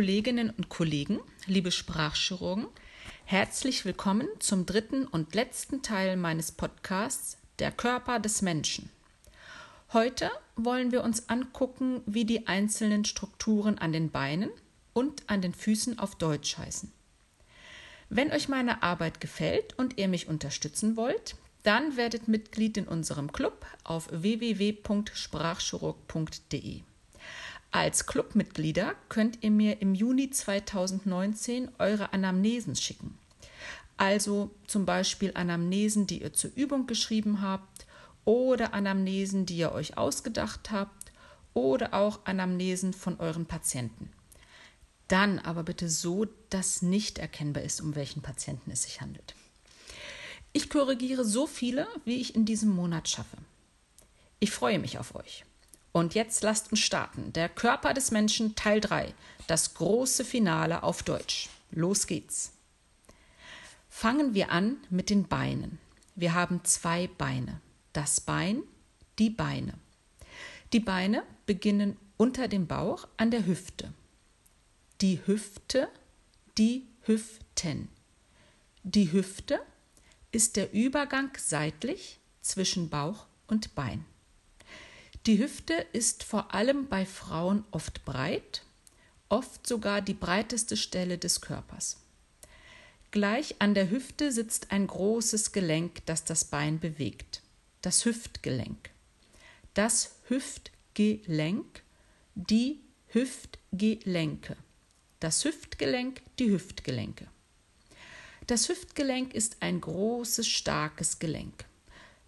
Liebe Kolleginnen und Kollegen, liebe Sprachchirurgen, herzlich willkommen zum dritten und letzten Teil meines Podcasts Der Körper des Menschen. Heute wollen wir uns angucken, wie die einzelnen Strukturen an den Beinen und an den Füßen auf Deutsch heißen. Wenn euch meine Arbeit gefällt und ihr mich unterstützen wollt, dann werdet Mitglied in unserem Club auf www.sprachchirurg.de. Als Clubmitglieder könnt ihr mir im Juni 2019 eure Anamnesen schicken. Also zum Beispiel Anamnesen, die ihr zur Übung geschrieben habt oder Anamnesen, die ihr euch ausgedacht habt oder auch Anamnesen von euren Patienten. Dann aber bitte so, dass nicht erkennbar ist, um welchen Patienten es sich handelt. Ich korrigiere so viele, wie ich in diesem Monat schaffe. Ich freue mich auf euch. Und jetzt lasst uns starten. Der Körper des Menschen Teil 3. Das große Finale auf Deutsch. Los geht's. Fangen wir an mit den Beinen. Wir haben zwei Beine. Das Bein, die Beine. Die Beine beginnen unter dem Bauch an der Hüfte. Die Hüfte, die Hüften. Die Hüfte ist der Übergang seitlich zwischen Bauch und Bein. Die Hüfte ist vor allem bei Frauen oft breit, oft sogar die breiteste Stelle des Körpers. Gleich an der Hüfte sitzt ein großes Gelenk, das das Bein bewegt, das Hüftgelenk. Das Hüftgelenk, die Hüftgelenke. Das Hüftgelenk, die Hüftgelenke. Das Hüftgelenk ist ein großes, starkes Gelenk.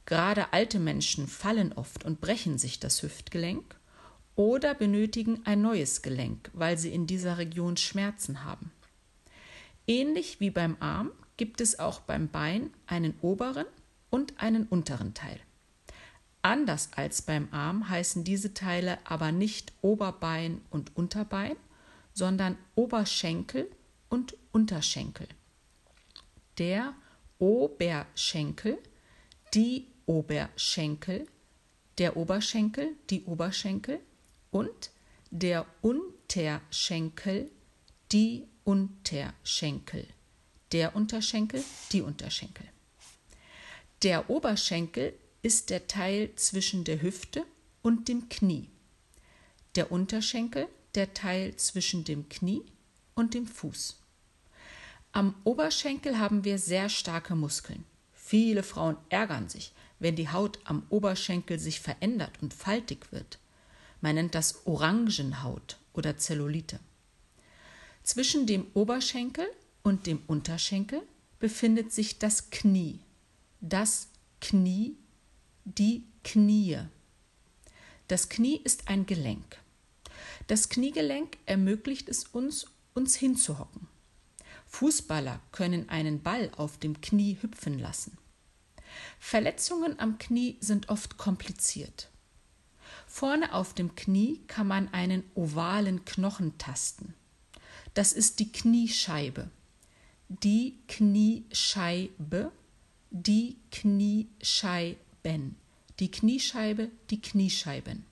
Gerade alte Menschen fallen oft und brechen sich das Hüftgelenk oder benötigen ein neues Gelenk, weil sie in dieser Region Schmerzen haben. Ähnlich wie beim Arm gibt es auch beim Bein einen oberen und einen unteren Teil. Anders als beim Arm heißen diese Teile aber nicht Oberbein und Unterbein, sondern Oberschenkel und Unterschenkel. Der Oberschenkel, die Oberschenkel, der Oberschenkel, die Oberschenkel und der Unterschenkel, die Unterschenkel, der Unterschenkel, die Unterschenkel. Der Oberschenkel ist der Teil zwischen der Hüfte und dem Knie. Der Unterschenkel der Teil zwischen dem Knie und dem Fuß. Am Oberschenkel haben wir sehr starke Muskeln. Viele Frauen ärgern sich, wenn die Haut am Oberschenkel sich verändert und faltig wird. Man nennt das Orangenhaut oder Zellulite. Zwischen dem Oberschenkel und dem Unterschenkel befindet sich das Knie. Das Knie, die Knie. Das Knie ist ein Gelenk. Das Kniegelenk ermöglicht es uns, uns hinzuhocken. Fußballer können einen Ball auf dem Knie hüpfen lassen. Verletzungen am Knie sind oft kompliziert. Vorne auf dem Knie kann man einen ovalen Knochen tasten. Das ist die Kniescheibe. Die Kniescheibe, die Kniescheiben. Die Kniescheibe, die Kniescheiben.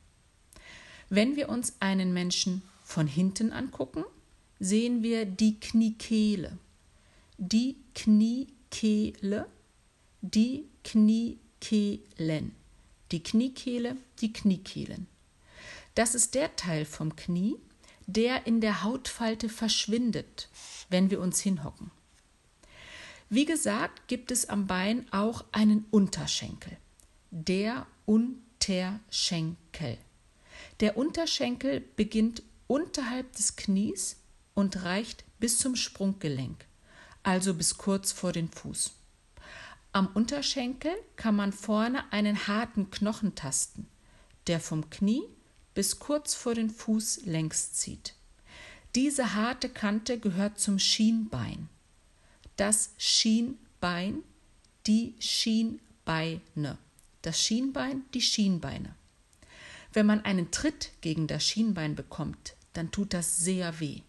Wenn wir uns einen Menschen von hinten angucken, sehen wir die Kniekehle. Die Kniekehle, die Kniekehlen. Die Kniekehle, die Kniekehlen. Das ist der Teil vom Knie, der in der Hautfalte verschwindet, wenn wir uns hinhocken. Wie gesagt, gibt es am Bein auch einen Unterschenkel. Der Unterschenkel. Der Unterschenkel beginnt unterhalb des Knies und reicht bis zum Sprunggelenk, also bis kurz vor den Fuß. Am Unterschenkel kann man vorne einen harten Knochen tasten, der vom Knie bis kurz vor den Fuß längs zieht. Diese harte Kante gehört zum Schienbein. Das Schienbein, die Schienbeine. Das Schienbein, die Schienbeine. Wenn man einen Tritt gegen das Schienbein bekommt, dann tut das sehr weh.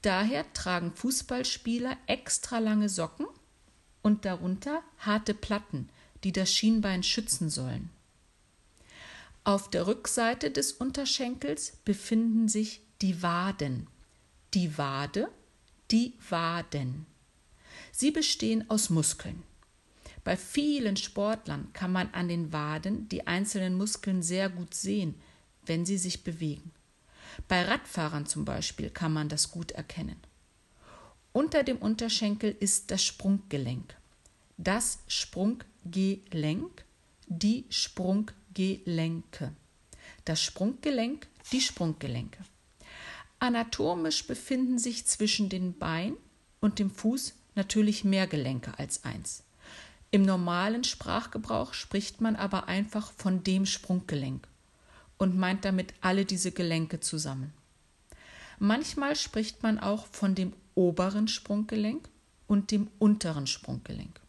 Daher tragen Fußballspieler extra lange Socken und darunter harte Platten, die das Schienbein schützen sollen. Auf der Rückseite des Unterschenkels befinden sich die Waden. die Wade, die Waden. Sie bestehen aus Muskeln. Bei vielen Sportlern kann man an den Waden die einzelnen Muskeln sehr gut sehen, wenn sie sich bewegen. Bei Radfahrern zum Beispiel kann man das gut erkennen. Unter dem Unterschenkel ist das Sprunggelenk. Das Sprunggelenk, die Sprunggelenke. Das Sprunggelenk, die Sprunggelenke. Anatomisch befinden sich zwischen den Bein und dem Fuß natürlich mehr Gelenke als eins. Im normalen Sprachgebrauch spricht man aber einfach von dem Sprunggelenk und meint damit alle diese Gelenke zusammen. Manchmal spricht man auch von dem oberen Sprunggelenk und dem unteren Sprunggelenk.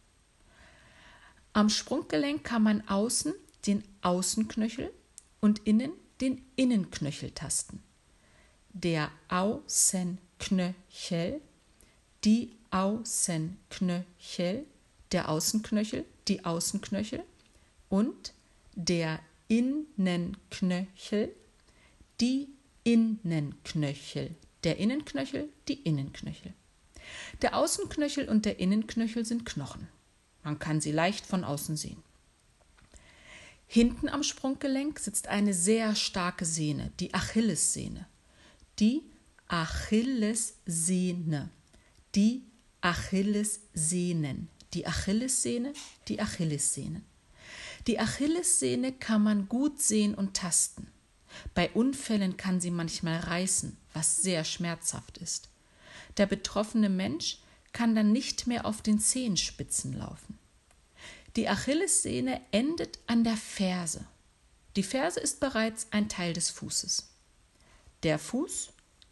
Am Sprunggelenk kann man außen den Außenknöchel und innen den Innenknöchel tasten. Der Außenknöchel, die Außenknöchel, der Außenknöchel, die Außenknöchel und der Innenknöchel, die Innenknöchel, der Innenknöchel, die Innenknöchel. Der Außenknöchel und der Innenknöchel sind Knochen. Man kann sie leicht von außen sehen. Hinten am Sprunggelenk sitzt eine sehr starke Sehne, die Achillessehne. Die Achillessehne. Die Achillessehnen. Die Achillessehne, die Achillessehnen. Die Achillessehne kann man gut sehen und tasten. Bei Unfällen kann sie manchmal reißen, was sehr schmerzhaft ist. Der betroffene Mensch kann dann nicht mehr auf den Zehenspitzen laufen. Die Achillessehne endet an der Ferse. Die Ferse ist bereits ein Teil des Fußes. Der Fuß,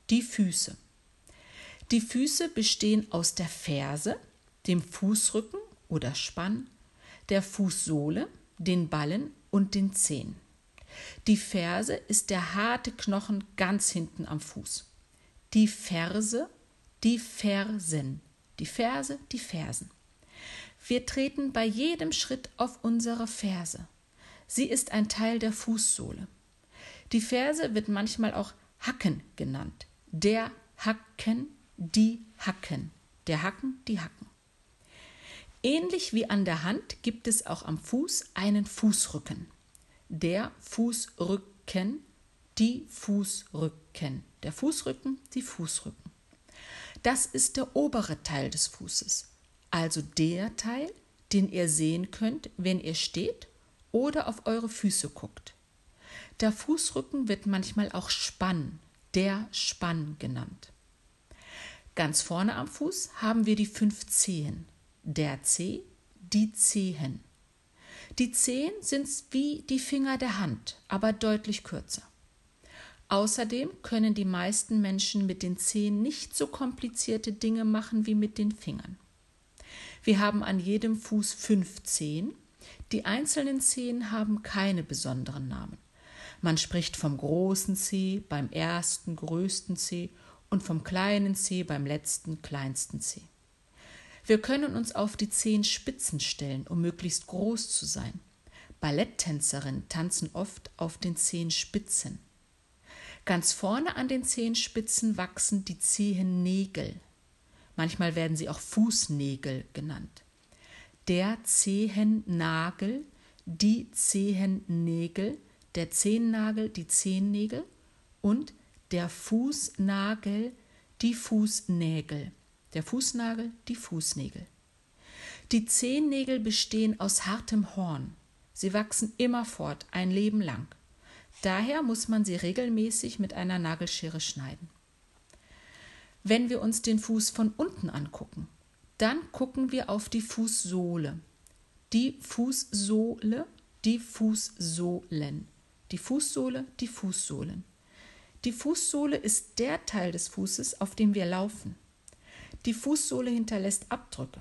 die Füße. Die Füße bestehen aus der Ferse, dem Fußrücken oder Spann, der Fußsohle, den Ballen und den Zehen. Die Ferse ist der harte Knochen ganz hinten am Fuß. Die Ferse, die Fersen. Die Ferse, die Fersen. Wir treten bei jedem Schritt auf unsere Ferse. Sie ist ein Teil der Fußsohle. Die Ferse wird manchmal auch Hacken genannt. Der Hacken, die Hacken. Der Hacken, die Hacken. Ähnlich wie an der Hand gibt es auch am Fuß einen Fußrücken. Der Fußrücken, die Fußrücken. Der Fußrücken, die Fußrücken. Das ist der obere Teil des Fußes, also der Teil, den ihr sehen könnt, wenn ihr steht oder auf eure Füße guckt. Der Fußrücken wird manchmal auch Spann, der Spann genannt. Ganz vorne am Fuß haben wir die fünf Zehen der Zeh, die Zehen. Die Zehen sind wie die Finger der Hand, aber deutlich kürzer. Außerdem können die meisten Menschen mit den Zehen nicht so komplizierte Dinge machen wie mit den Fingern. Wir haben an jedem Fuß fünf Zehen. Die einzelnen Zehen haben keine besonderen Namen. Man spricht vom großen Zeh beim ersten größten Zeh und vom kleinen Zeh beim letzten kleinsten Zeh. Wir können uns auf die zehn Spitzen stellen, um möglichst groß zu sein. Balletttänzerinnen tanzen oft auf den zehn Spitzen. Ganz vorne an den Zehenspitzen wachsen die Zehennägel. Manchmal werden sie auch Fußnägel genannt. Der Zehennagel, die Zehennägel, der Zehennagel, die Zehennägel und der Fußnagel, die Fußnägel der Fußnagel, die Fußnägel. Die Zehennägel bestehen aus hartem Horn. Sie wachsen immerfort ein Leben lang. Daher muss man sie regelmäßig mit einer Nagelschere schneiden. Wenn wir uns den Fuß von unten angucken, dann gucken wir auf die Fußsohle. Die Fußsohle, die Fußsohlen. Die Fußsohle, die Fußsohlen. Die Fußsohle ist der Teil des Fußes, auf dem wir laufen. Die Fußsohle hinterlässt Abdrücke.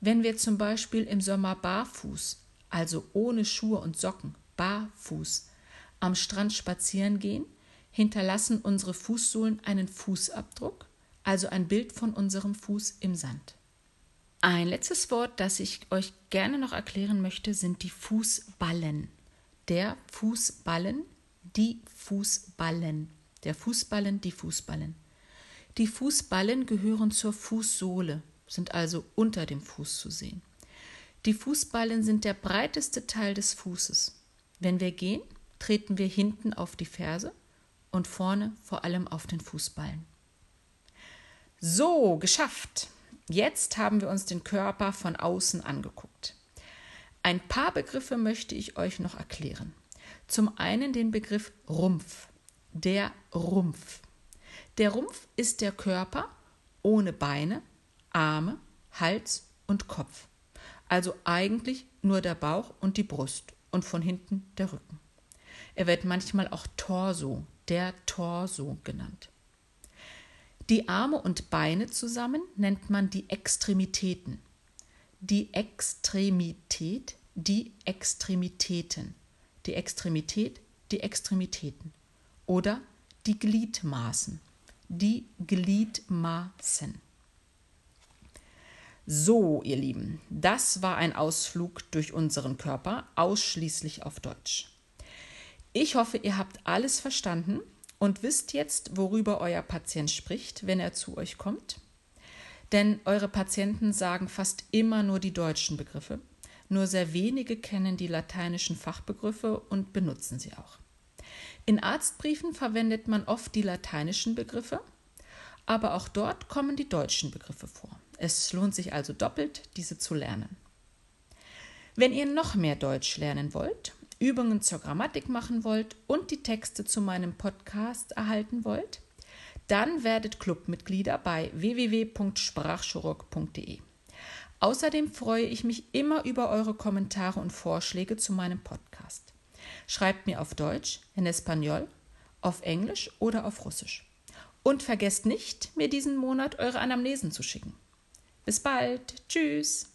Wenn wir zum Beispiel im Sommer barfuß, also ohne Schuhe und Socken, barfuß, am Strand spazieren gehen, hinterlassen unsere Fußsohlen einen Fußabdruck, also ein Bild von unserem Fuß im Sand. Ein letztes Wort, das ich euch gerne noch erklären möchte, sind die Fußballen. Der Fußballen, die Fußballen. Der Fußballen, die Fußballen. Die Fußballen gehören zur Fußsohle, sind also unter dem Fuß zu sehen. Die Fußballen sind der breiteste Teil des Fußes. Wenn wir gehen, treten wir hinten auf die Ferse und vorne vor allem auf den Fußballen. So, geschafft. Jetzt haben wir uns den Körper von außen angeguckt. Ein paar Begriffe möchte ich euch noch erklären. Zum einen den Begriff Rumpf. Der Rumpf. Der Rumpf ist der Körper ohne Beine, Arme, Hals und Kopf. Also eigentlich nur der Bauch und die Brust und von hinten der Rücken. Er wird manchmal auch Torso, der Torso genannt. Die Arme und Beine zusammen nennt man die Extremitäten. Die Extremität, die Extremitäten. Die Extremität, die Extremitäten. Oder die Gliedmaßen. Die Gliedmaßen. So, ihr Lieben, das war ein Ausflug durch unseren Körper, ausschließlich auf Deutsch. Ich hoffe, ihr habt alles verstanden und wisst jetzt, worüber euer Patient spricht, wenn er zu euch kommt. Denn eure Patienten sagen fast immer nur die deutschen Begriffe. Nur sehr wenige kennen die lateinischen Fachbegriffe und benutzen sie auch. In Arztbriefen verwendet man oft die lateinischen Begriffe, aber auch dort kommen die deutschen Begriffe vor. Es lohnt sich also doppelt, diese zu lernen. Wenn ihr noch mehr Deutsch lernen wollt, Übungen zur Grammatik machen wollt und die Texte zu meinem Podcast erhalten wollt, dann werdet Clubmitglieder bei www.sprachchirurg.de. Außerdem freue ich mich immer über eure Kommentare und Vorschläge zu meinem Podcast. Schreibt mir auf Deutsch, in Espanol, auf Englisch oder auf Russisch. Und vergesst nicht, mir diesen Monat eure Anamnesen zu schicken. Bis bald. Tschüss.